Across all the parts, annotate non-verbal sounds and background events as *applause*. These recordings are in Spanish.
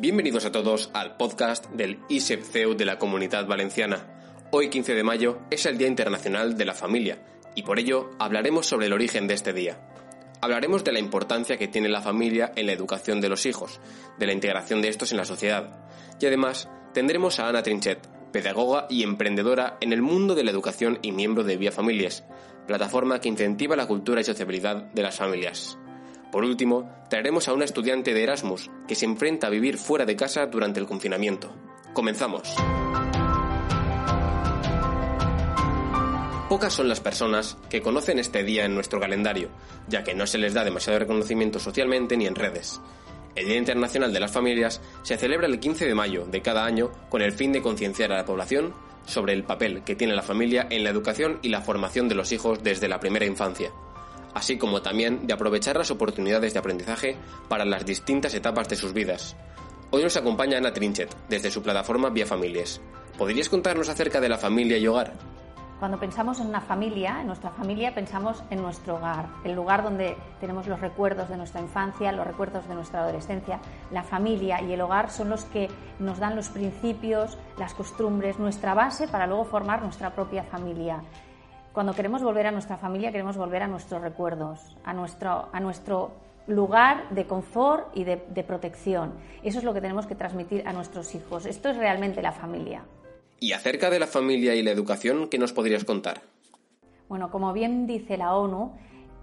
Bienvenidos a todos al podcast del ISEPCEU de la Comunidad Valenciana. Hoy 15 de mayo es el Día Internacional de la Familia y por ello hablaremos sobre el origen de este día. Hablaremos de la importancia que tiene la familia en la educación de los hijos, de la integración de estos en la sociedad y además tendremos a Ana Trinchet, pedagoga y emprendedora en el mundo de la educación y miembro de Vía Familias, plataforma que incentiva la cultura y sociabilidad de las familias. Por último, traeremos a una estudiante de Erasmus que se enfrenta a vivir fuera de casa durante el confinamiento. Comenzamos. Pocas son las personas que conocen este día en nuestro calendario, ya que no se les da demasiado reconocimiento socialmente ni en redes. El Día Internacional de las Familias se celebra el 15 de mayo de cada año con el fin de concienciar a la población sobre el papel que tiene la familia en la educación y la formación de los hijos desde la primera infancia así como también de aprovechar las oportunidades de aprendizaje para las distintas etapas de sus vidas. Hoy nos acompaña Ana Trinchet, desde su plataforma Vía Familias. ¿Podrías contarnos acerca de la familia y hogar? Cuando pensamos en una familia, en nuestra familia, pensamos en nuestro hogar, el lugar donde tenemos los recuerdos de nuestra infancia, los recuerdos de nuestra adolescencia. La familia y el hogar son los que nos dan los principios, las costumbres, nuestra base para luego formar nuestra propia familia. Cuando queremos volver a nuestra familia, queremos volver a nuestros recuerdos, a nuestro, a nuestro lugar de confort y de, de protección. Eso es lo que tenemos que transmitir a nuestros hijos. Esto es realmente la familia. Y acerca de la familia y la educación, ¿qué nos podrías contar? Bueno, como bien dice la ONU,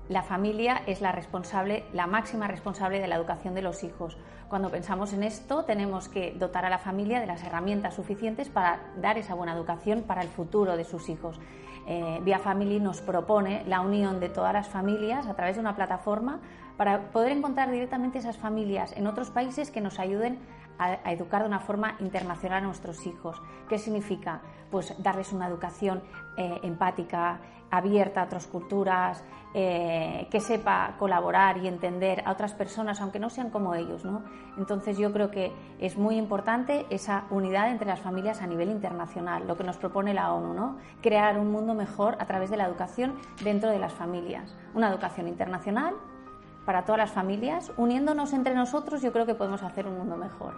la familia es la responsable, la máxima responsable de la educación de los hijos. Cuando pensamos en esto, tenemos que dotar a la familia de las herramientas suficientes para dar esa buena educación para el futuro de sus hijos. Eh, Via Family nos propone la unión de todas las familias a través de una plataforma para poder encontrar directamente esas familias en otros países que nos ayuden a, educar de una forma internacional a nuestros hijos. ¿Qué significa? Pues darles una educación eh, empática, abierta a otras culturas, eh, que sepa colaborar y entender a otras personas, aunque no sean como ellos. ¿no? Entonces yo creo que es muy importante esa unidad entre las familias a nivel internacional, lo que nos propone la ONU, crear un mundo mejor a través de la educación dentro de las familias. Una educación internacional para todas las familias, uniéndonos entre nosotros yo creo que podemos hacer un mundo mejor.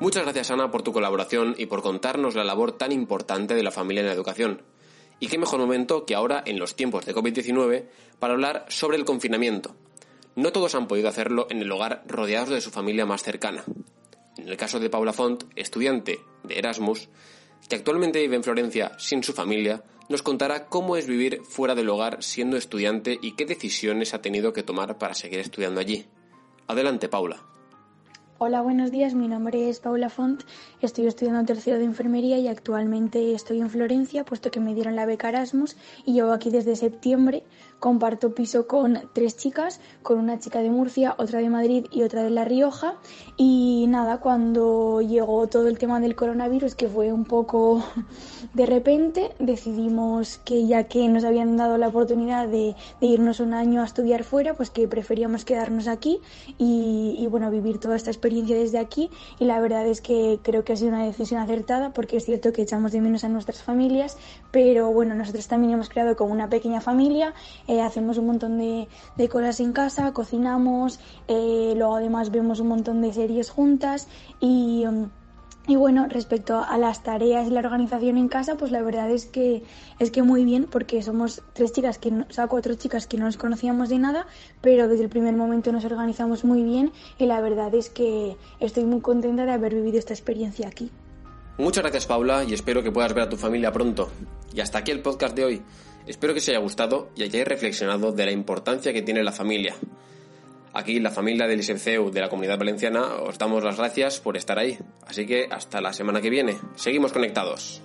Muchas gracias Ana por tu colaboración y por contarnos la labor tan importante de la familia en la educación. Y qué mejor momento que ahora, en los tiempos de COVID-19, para hablar sobre el confinamiento. No todos han podido hacerlo en el hogar rodeados de su familia más cercana. En el caso de Paula Font, estudiante de Erasmus, que actualmente vive en Florencia sin su familia, nos contará cómo es vivir fuera del hogar siendo estudiante y qué decisiones ha tenido que tomar para seguir estudiando allí. Adelante, Paula. Hola, buenos días. Mi nombre es Paula Font. Estoy estudiando tercero de enfermería y actualmente estoy en Florencia, puesto que me dieron la beca Erasmus y llevo aquí desde septiembre. Comparto piso con tres chicas, con una chica de Murcia, otra de Madrid y otra de La Rioja. Y nada, cuando llegó todo el tema del coronavirus, que fue un poco *laughs* de repente, decidimos que ya que nos habían dado la oportunidad de, irnos un año a estudiar fuera, pues que preferíamos quedarnos aquí y, y bueno, vivir toda esta experiencia desde aquí. Y la verdad es que creo que ha sido una decisión acertada, porque es cierto que echamos de menos a nuestras familias, pero bueno, nosotros también hemos creado como una pequeña familia. Eh, hacemos un montón de, cosas en casa, cocinamos, eh, luego además vemos un montón de series juntas y... Um, y bueno, respecto a las tareas y la organización en casa, pues la verdad es que es que muy bien, porque somos tres chicas que, o sea, cuatro chicas que no nos conocíamos de nada, pero desde el primer momento nos organizamos muy bien y la verdad es que estoy muy contenta de haber vivido esta experiencia aquí. Muchas gracias Paula y espero que puedas ver a tu familia pronto. Y hasta aquí el podcast de hoy. Espero que os haya gustado y hayáis reflexionado de la importancia que tiene la familia. Aquí, la familia del ISECEU de la Comunidad Valenciana, os damos las gracias por estar ahí. Así que hasta la semana que viene. Seguimos conectados.